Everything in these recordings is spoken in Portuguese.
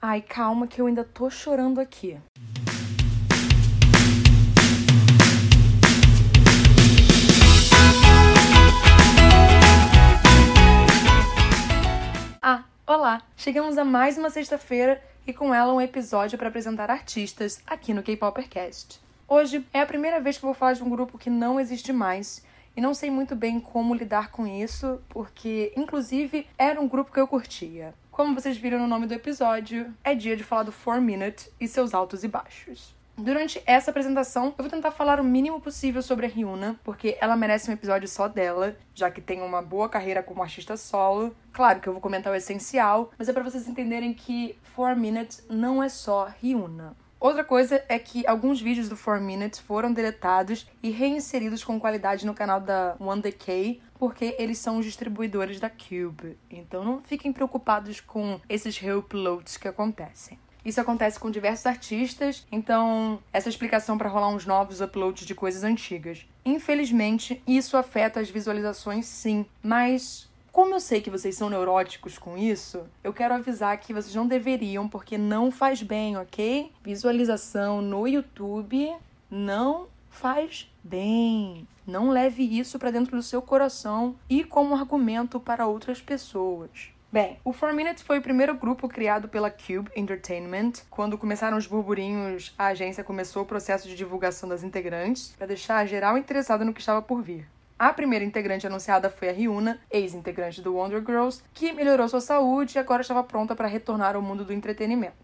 Ai, calma que eu ainda tô chorando aqui. Ah, olá! Chegamos a mais uma sexta-feira e com ela um episódio para apresentar artistas aqui no K-Popercast. Hoje é a primeira vez que vou falar de um grupo que não existe mais e não sei muito bem como lidar com isso, porque inclusive era um grupo que eu curtia. Como vocês viram no nome do episódio, é dia de falar do 4 Minute e seus altos e baixos. Durante essa apresentação, eu vou tentar falar o mínimo possível sobre a Ryuna, porque ela merece um episódio só dela, já que tem uma boa carreira como artista solo. Claro que eu vou comentar o essencial, mas é para vocês entenderem que 4 Minutes não é só Ryuna. Outra coisa é que alguns vídeos do 4 Minutes foram deletados e reinseridos com qualidade no canal da One Decay, porque eles são os distribuidores da Cube. Então não fiquem preocupados com esses reuploads que acontecem. Isso acontece com diversos artistas, então essa explicação para rolar uns novos uploads de coisas antigas. Infelizmente, isso afeta as visualizações sim, mas como eu sei que vocês são neuróticos com isso, eu quero avisar que vocês não deveriam, porque não faz bem, ok? Visualização no YouTube não faz bem. Não leve isso para dentro do seu coração e como argumento para outras pessoas. Bem, o 4 Minutes foi o primeiro grupo criado pela Cube Entertainment. Quando começaram os burburinhos, a agência começou o processo de divulgação das integrantes para deixar geral interessada no que estava por vir. A primeira integrante anunciada foi a Ryuna, ex-integrante do Wonder Girls, que melhorou sua saúde e agora estava pronta para retornar ao mundo do entretenimento.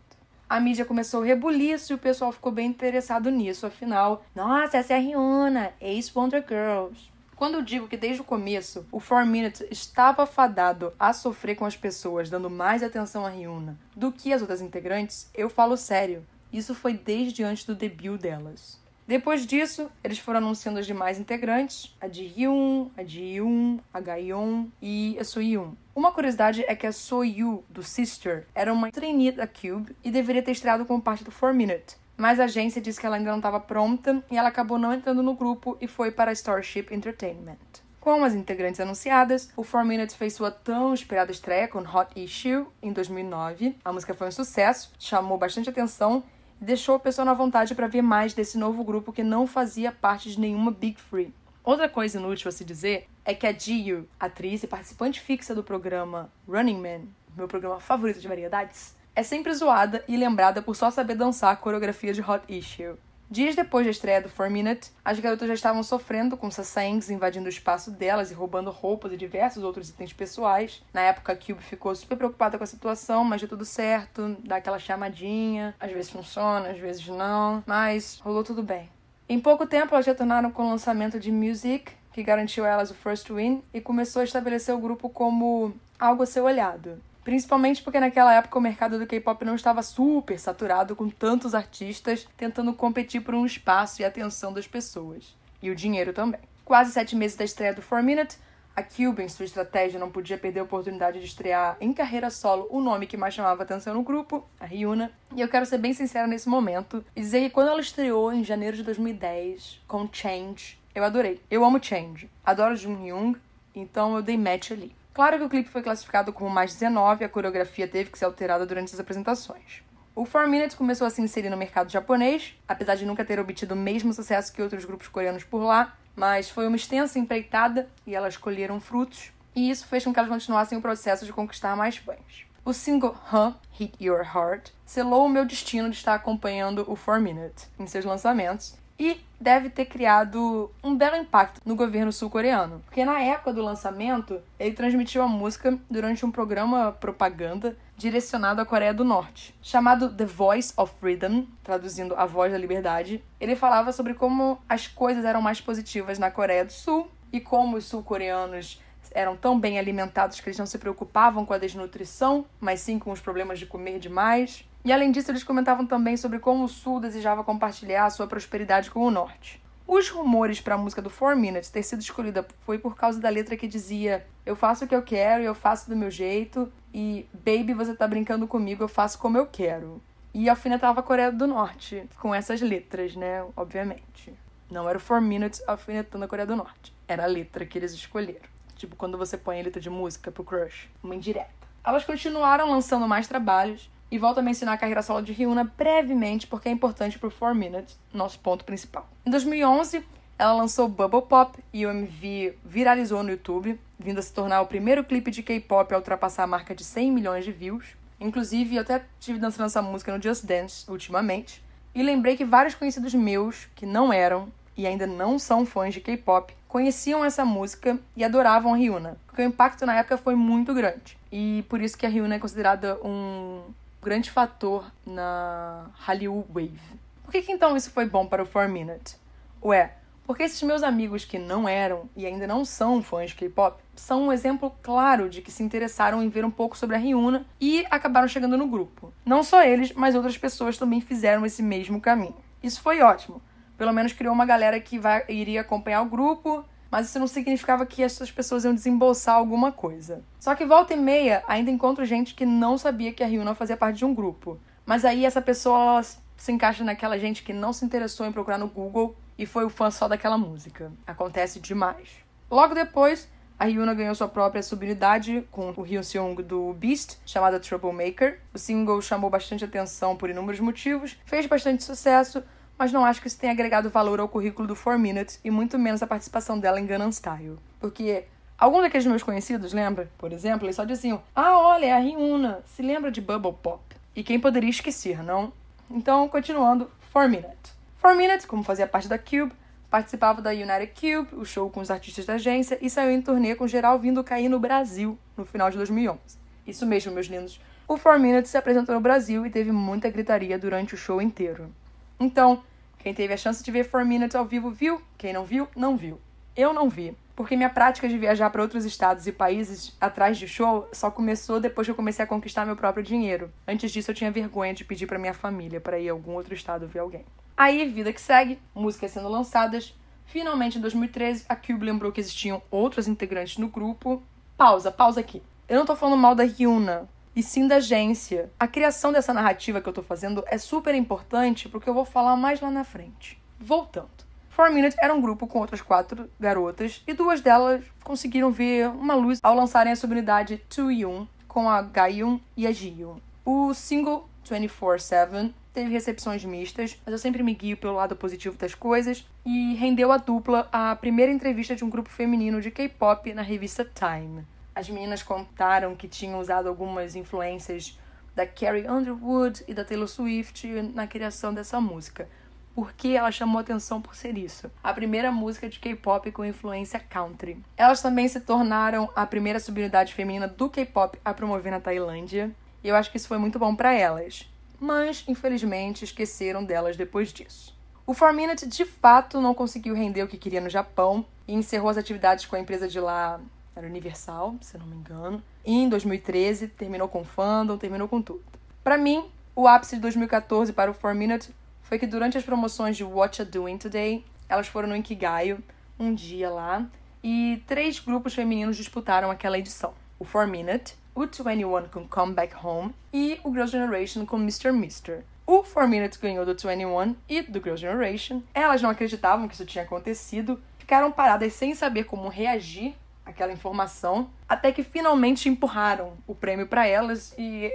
A mídia começou o rebuliço e o pessoal ficou bem interessado nisso, afinal, nossa, essa é a Ryuna, ex-Wonder Girls. Quando eu digo que desde o começo o 4 Minutes estava fadado a sofrer com as pessoas dando mais atenção a Ryuna do que as outras integrantes, eu falo sério. Isso foi desde antes do debut delas. Depois disso, eles foram anunciando as demais integrantes, a de Hyun, a de Yoon, a Gayeon e a Soyun. Uma curiosidade é que a Soyu, do Sister, era uma trainee da Cube e deveria ter estreado como parte do 4 Minute, mas a agência disse que ela ainda não estava pronta e ela acabou não entrando no grupo e foi para a Starship Entertainment. Com as integrantes anunciadas, o 4 Minutes fez sua tão esperada estreia com Hot Issue em 2009. A música foi um sucesso, chamou bastante atenção deixou a pessoa na vontade para ver mais desse novo grupo que não fazia parte de nenhuma Big Three. Outra coisa inútil a se dizer é que a Jiu, atriz e participante fixa do programa Running Man, meu programa favorito de variedades, é sempre zoada e lembrada por só saber dançar a coreografia de Hot Issue. Dias depois da estreia do 4 Minute, as garotas já estavam sofrendo com Sasaengs invadindo o espaço delas e roubando roupas e diversos outros itens pessoais. Na época, a Cube ficou super preocupada com a situação, mas deu tudo certo, dá aquela chamadinha. Às vezes funciona, às vezes não, mas rolou tudo bem. Em pouco tempo, elas retornaram com o lançamento de Music, que garantiu a elas o First Win, e começou a estabelecer o grupo como algo a ser olhado. Principalmente porque naquela época o mercado do K-pop não estava super saturado com tantos artistas tentando competir por um espaço e atenção das pessoas. E o dinheiro também. Quase sete meses da estreia do 4 Minute, a Cube, em sua estratégia, não podia perder a oportunidade de estrear em carreira solo o nome que mais chamava atenção no grupo, a Ryuna. E eu quero ser bem sincera nesse momento e dizer que quando ela estreou em janeiro de 2010 com Change, eu adorei. Eu amo Change. Adoro Jung Hyung, então eu dei match ali. Claro que o clipe foi classificado como mais 19 e a coreografia teve que ser alterada durante as apresentações. O 4 Minutes começou a se inserir no mercado japonês, apesar de nunca ter obtido o mesmo sucesso que outros grupos coreanos por lá, mas foi uma extensa empreitada e elas colheram frutos, e isso fez com que elas continuassem o processo de conquistar mais fãs. O single Huh, Hit Your Heart selou o meu destino de estar acompanhando o 4 Minute em seus lançamentos e deve ter criado um belo impacto no governo sul-coreano, porque na época do lançamento ele transmitiu a música durante um programa propaganda direcionado à Coreia do Norte, chamado The Voice of Freedom, traduzindo a voz da liberdade. Ele falava sobre como as coisas eram mais positivas na Coreia do Sul e como os sul-coreanos eram tão bem alimentados que eles não se preocupavam com a desnutrição, mas sim com os problemas de comer demais. E além disso, eles comentavam também sobre como o Sul desejava compartilhar a sua prosperidade com o Norte. Os rumores para a música do 4 Minutes ter sido escolhida foi por causa da letra que dizia: Eu faço o que eu quero e eu faço do meu jeito, e Baby, você tá brincando comigo, eu faço como eu quero. E alfinetava a Coreia do Norte com essas letras, né? Obviamente. Não era o 4 Minutes alfinetando a Coreia do Norte. Era a letra que eles escolheram. Tipo quando você põe a letra de música pro crush. Uma indireta. Elas continuaram lançando mais trabalhos e volto a mencionar a carreira solo de Ryuna brevemente porque é importante pro 4 Minutes, nosso ponto principal. Em 2011, ela lançou Bubble Pop e o MV viralizou no YouTube, vindo a se tornar o primeiro clipe de K-pop a ultrapassar a marca de 100 milhões de views. Inclusive, eu até tive dançando essa música no Just Dance ultimamente. E lembrei que vários conhecidos meus, que não eram e ainda não são fãs de K-pop, conheciam essa música e adoravam a Ryuna, porque o impacto na época foi muito grande. E por isso que a Ryuna é considerada um grande fator na Hallyu Wave. Por que, que então isso foi bom para o 4 Minute? Ué, porque esses meus amigos que não eram e ainda não são fãs de K-pop são um exemplo claro de que se interessaram em ver um pouco sobre a Ryuna e acabaram chegando no grupo. Não só eles, mas outras pessoas também fizeram esse mesmo caminho. Isso foi ótimo. Pelo menos criou uma galera que vai, iria acompanhar o grupo, mas isso não significava que essas pessoas iam desembolsar alguma coisa. Só que volta e meia ainda encontro gente que não sabia que a Ryuna fazia parte de um grupo. Mas aí essa pessoa se encaixa naquela gente que não se interessou em procurar no Google e foi o fã só daquela música. Acontece demais. Logo depois, a Ryuna ganhou sua própria subunidade com o Hyun-seung do Beast, chamada Troublemaker. O single chamou bastante atenção por inúmeros motivos, fez bastante sucesso, mas não acho que isso tenha agregado valor ao currículo do 4 Minutes e muito menos a participação dela em Gangnam Style. Porque alguns daqueles meus conhecidos, lembra? Por exemplo, eles só diziam: "Ah, olha, é a Ryuna, se lembra de Bubble Pop?". E quem poderia esquecer, não? Então, continuando, 4 Minutes. 4 Minutes, como fazia parte da Cube, participava da United Cube, o show com os artistas da agência, e saiu em turnê com geral vindo cair no Brasil no final de 2011. Isso mesmo, meus lindos. O 4 Minutes se apresentou no Brasil e teve muita gritaria durante o show inteiro. Então, quem teve a chance de ver 4 Minutes ao vivo viu, quem não viu, não viu. Eu não vi, porque minha prática de viajar para outros estados e países atrás de show só começou depois que eu comecei a conquistar meu próprio dinheiro. Antes disso, eu tinha vergonha de pedir para minha família para ir a algum outro estado ver alguém. Aí, vida que segue, músicas sendo lançadas. Finalmente, em 2013, a Cube lembrou que existiam outros integrantes no grupo. Pausa, pausa aqui. Eu não tô falando mal da Ryuna, e sim da agência. A criação dessa narrativa que eu tô fazendo é super importante porque eu vou falar mais lá na frente. Voltando. Four Minute era um grupo com outras quatro garotas e duas delas conseguiram ver uma luz ao lançarem a subunidade 2 com a Gayun e a Jiyoon. O single 24/7 teve recepções mistas, mas eu sempre me guio pelo lado positivo das coisas, e rendeu a dupla a primeira entrevista de um grupo feminino de K-pop na revista Time. As meninas contaram que tinham usado algumas influências da Carrie Underwood e da Taylor Swift na criação dessa música. Porque ela chamou atenção por ser isso. A primeira música de K-pop com influência country. Elas também se tornaram a primeira subunidade feminina do K-pop a promover na Tailândia. E eu acho que isso foi muito bom para elas mas infelizmente esqueceram delas depois disso. O 4 Minute de fato não conseguiu render o que queria no Japão e encerrou as atividades com a empresa de lá, era Universal, se não me engano. E em 2013 terminou com fandom, terminou com tudo. Para mim, o ápice de 2014 para o 4 Minute foi que durante as promoções de What You Doing Today, elas foram no Inkigayo, um dia lá, e três grupos femininos disputaram aquela edição. O 4 Minute, o 21 com Come Back Home e o Girls' Generation com Mr. Mister. O 4 Minutes ganhou do 21 e do Girls' Generation. Elas não acreditavam que isso tinha acontecido, ficaram paradas sem saber como reagir àquela informação, até que finalmente empurraram o prêmio para elas e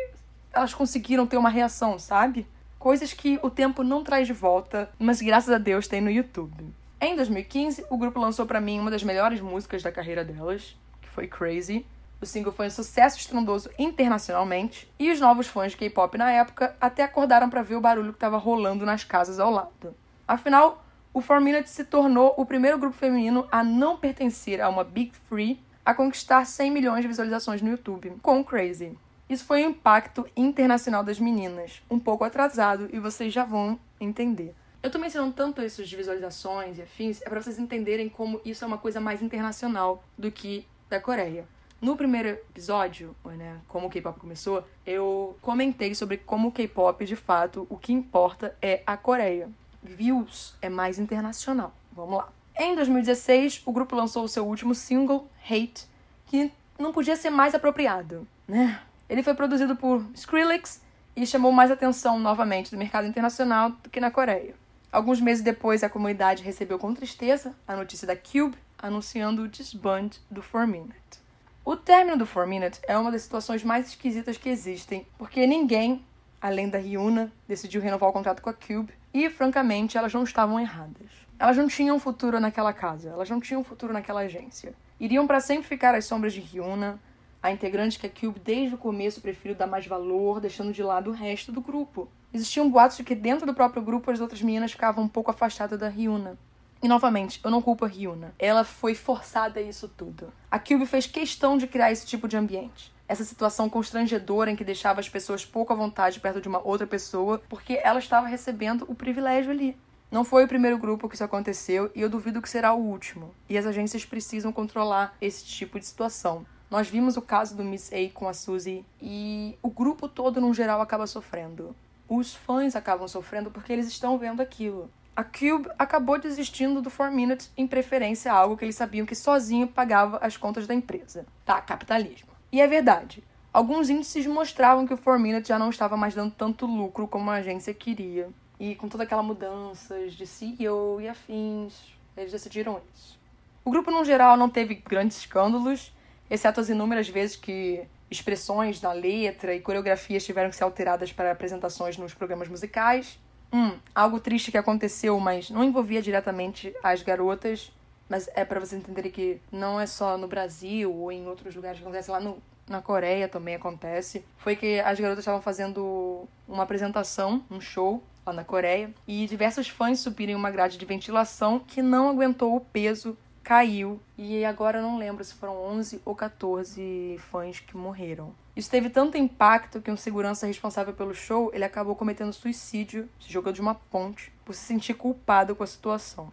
elas conseguiram ter uma reação, sabe? Coisas que o tempo não traz de volta, mas graças a Deus tem no YouTube. Em 2015, o grupo lançou para mim uma das melhores músicas da carreira delas, que foi Crazy, o single foi um sucesso estrondoso internacionalmente e os novos fãs de K-pop na época até acordaram para ver o barulho que estava rolando nas casas ao lado. Afinal, o 4 Minutes se tornou o primeiro grupo feminino a não pertencer a uma Big Three a conquistar 100 milhões de visualizações no YouTube, com Crazy. Isso foi um impacto internacional das meninas, um pouco atrasado e vocês já vão entender. Eu tô mencionando tanto isso de visualizações e afins, é para vocês entenderem como isso é uma coisa mais internacional do que da Coreia. No primeiro episódio, né, como o K-pop começou, eu comentei sobre como o K-pop, de fato, o que importa é a Coreia. Views é mais internacional. Vamos lá. Em 2016, o grupo lançou o seu último single, Hate, que não podia ser mais apropriado, né? Ele foi produzido por Skrillex e chamou mais atenção novamente do mercado internacional do que na Coreia. Alguns meses depois, a comunidade recebeu com tristeza a notícia da Cube anunciando o disband do 4 Minute. O término do 4 Minute é uma das situações mais esquisitas que existem, porque ninguém, além da Ryuna, decidiu renovar o contrato com a Cube. E, francamente, elas não estavam erradas. Elas não tinham futuro naquela casa, elas não tinham futuro naquela agência. Iriam para sempre ficar às sombras de Ryuna, a integrante que a Cube desde o começo preferiu dar mais valor, deixando de lado o resto do grupo. Existiam boatos de que dentro do próprio grupo as outras meninas ficavam um pouco afastadas da Ryuna. E novamente, eu não culpo a Ryuna. Ela foi forçada a isso tudo. A Cube fez questão de criar esse tipo de ambiente. Essa situação constrangedora em que deixava as pessoas pouco à vontade perto de uma outra pessoa, porque ela estava recebendo o privilégio ali. Não foi o primeiro grupo que isso aconteceu e eu duvido que será o último. E as agências precisam controlar esse tipo de situação. Nós vimos o caso do Miss A com a Suzy e o grupo todo, no geral, acaba sofrendo. Os fãs acabam sofrendo porque eles estão vendo aquilo. A Cube acabou desistindo do 4 Minutes em preferência a algo que eles sabiam que sozinho pagava as contas da empresa. Tá, capitalismo. E é verdade. Alguns índices mostravam que o 4 Minutes já não estava mais dando tanto lucro como a agência queria. E com toda aquela mudanças de CEO e afins, eles decidiram isso. O grupo, no geral, não teve grandes escândalos, exceto as inúmeras vezes que expressões na letra e coreografias tiveram que ser alteradas para apresentações nos programas musicais. Hum, algo triste que aconteceu, mas não envolvia diretamente as garotas, mas é para você entender que não é só no Brasil ou em outros lugares que acontece lá no, na Coreia também acontece. Foi que as garotas estavam fazendo uma apresentação, um show, lá na Coreia, e diversos fãs subiram em uma grade de ventilação que não aguentou o peso, caiu, e agora eu não lembro se foram 11 ou 14 fãs que morreram. Isso teve tanto impacto que um segurança responsável pelo show, ele acabou cometendo suicídio, se jogando de uma ponte, por se sentir culpado com a situação.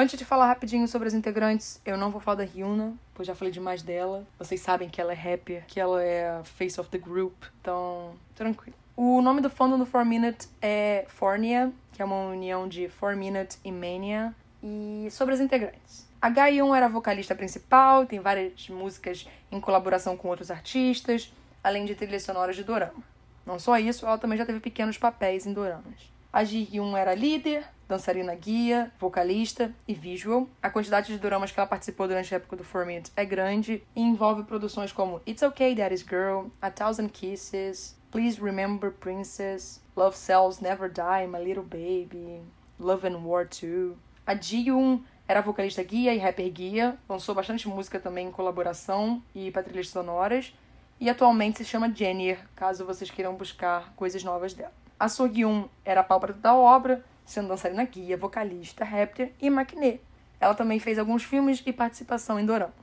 Antes de falar rapidinho sobre as integrantes, eu não vou falar da Ryuna, pois já falei demais dela. Vocês sabem que ela é rapper, que ela é face of the group, então tranquilo. O nome do fandom do 4 Minute é Fornia, que é uma união de 4 Minute e Mania. E sobre as integrantes. A Gaion era a vocalista principal, tem várias músicas em colaboração com outros artistas, além de trilhas sonoras de dorama. Não só isso, ela também já teve pequenos papéis em doramas. A Ji-hyun era líder, dançarina guia, vocalista e visual. A quantidade de doramas que ela participou durante a época do 4 Minute é grande e envolve produções como It's Okay Daddy's Girl, A Thousand Kisses, Please Remember Princess, Love Cells Never Die, My Little Baby, Love and War 2. A Ji-yoon era vocalista guia e rapper guia, lançou bastante música também em colaboração e para trilhas sonoras, e atualmente se chama Jennier, caso vocês queiram buscar coisas novas dela. A So-gyun era a pálpebra da obra, sendo dançarina guia, vocalista, rapper e maquinê. Ela também fez alguns filmes e participação em doramas.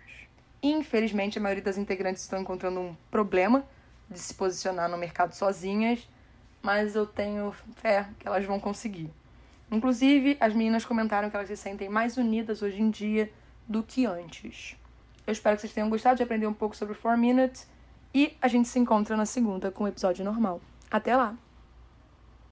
Infelizmente, a maioria das integrantes estão encontrando um problema de se posicionar no mercado sozinhas, mas eu tenho fé que elas vão conseguir. Inclusive, as meninas comentaram que elas se sentem mais unidas hoje em dia do que antes. Eu espero que vocês tenham gostado de aprender um pouco sobre 4 Minutes e a gente se encontra na segunda com o episódio normal. Até lá!